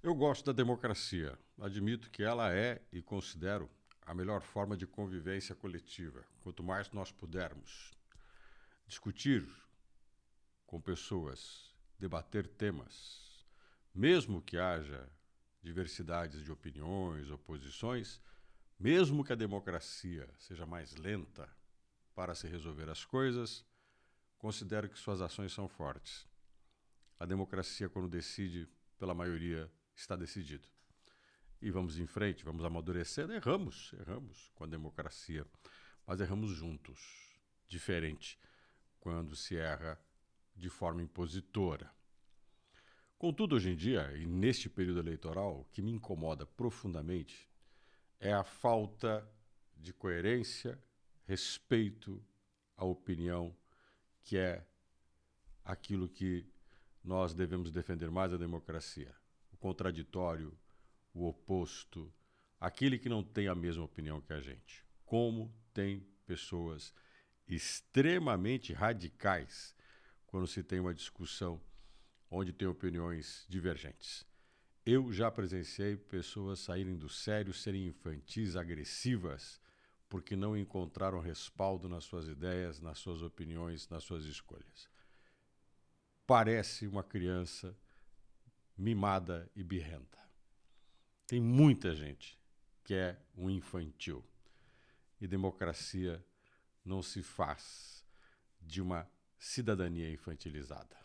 Eu gosto da democracia. Admito que ela é e considero a melhor forma de convivência coletiva. Quanto mais nós pudermos discutir com pessoas, debater temas, mesmo que haja diversidades de opiniões, oposições, mesmo que a democracia seja mais lenta para se resolver as coisas, considero que suas ações são fortes. A democracia, quando decide pela maioria, está decidido. E vamos em frente, vamos amadurecendo. Erramos, erramos com a democracia, mas erramos juntos. Diferente quando se erra de forma impositora. Contudo, hoje em dia, e neste período eleitoral, o que me incomoda profundamente é a falta de coerência, respeito à opinião, que é aquilo que nós devemos defender mais a democracia contraditório, o oposto, aquele que não tem a mesma opinião que a gente. Como tem pessoas extremamente radicais quando se tem uma discussão onde tem opiniões divergentes. Eu já presenciei pessoas saírem do sério, serem infantis, agressivas, porque não encontraram respaldo nas suas ideias, nas suas opiniões, nas suas escolhas. Parece uma criança mimada e birrenta. Tem muita gente que é um infantil. E democracia não se faz de uma cidadania infantilizada.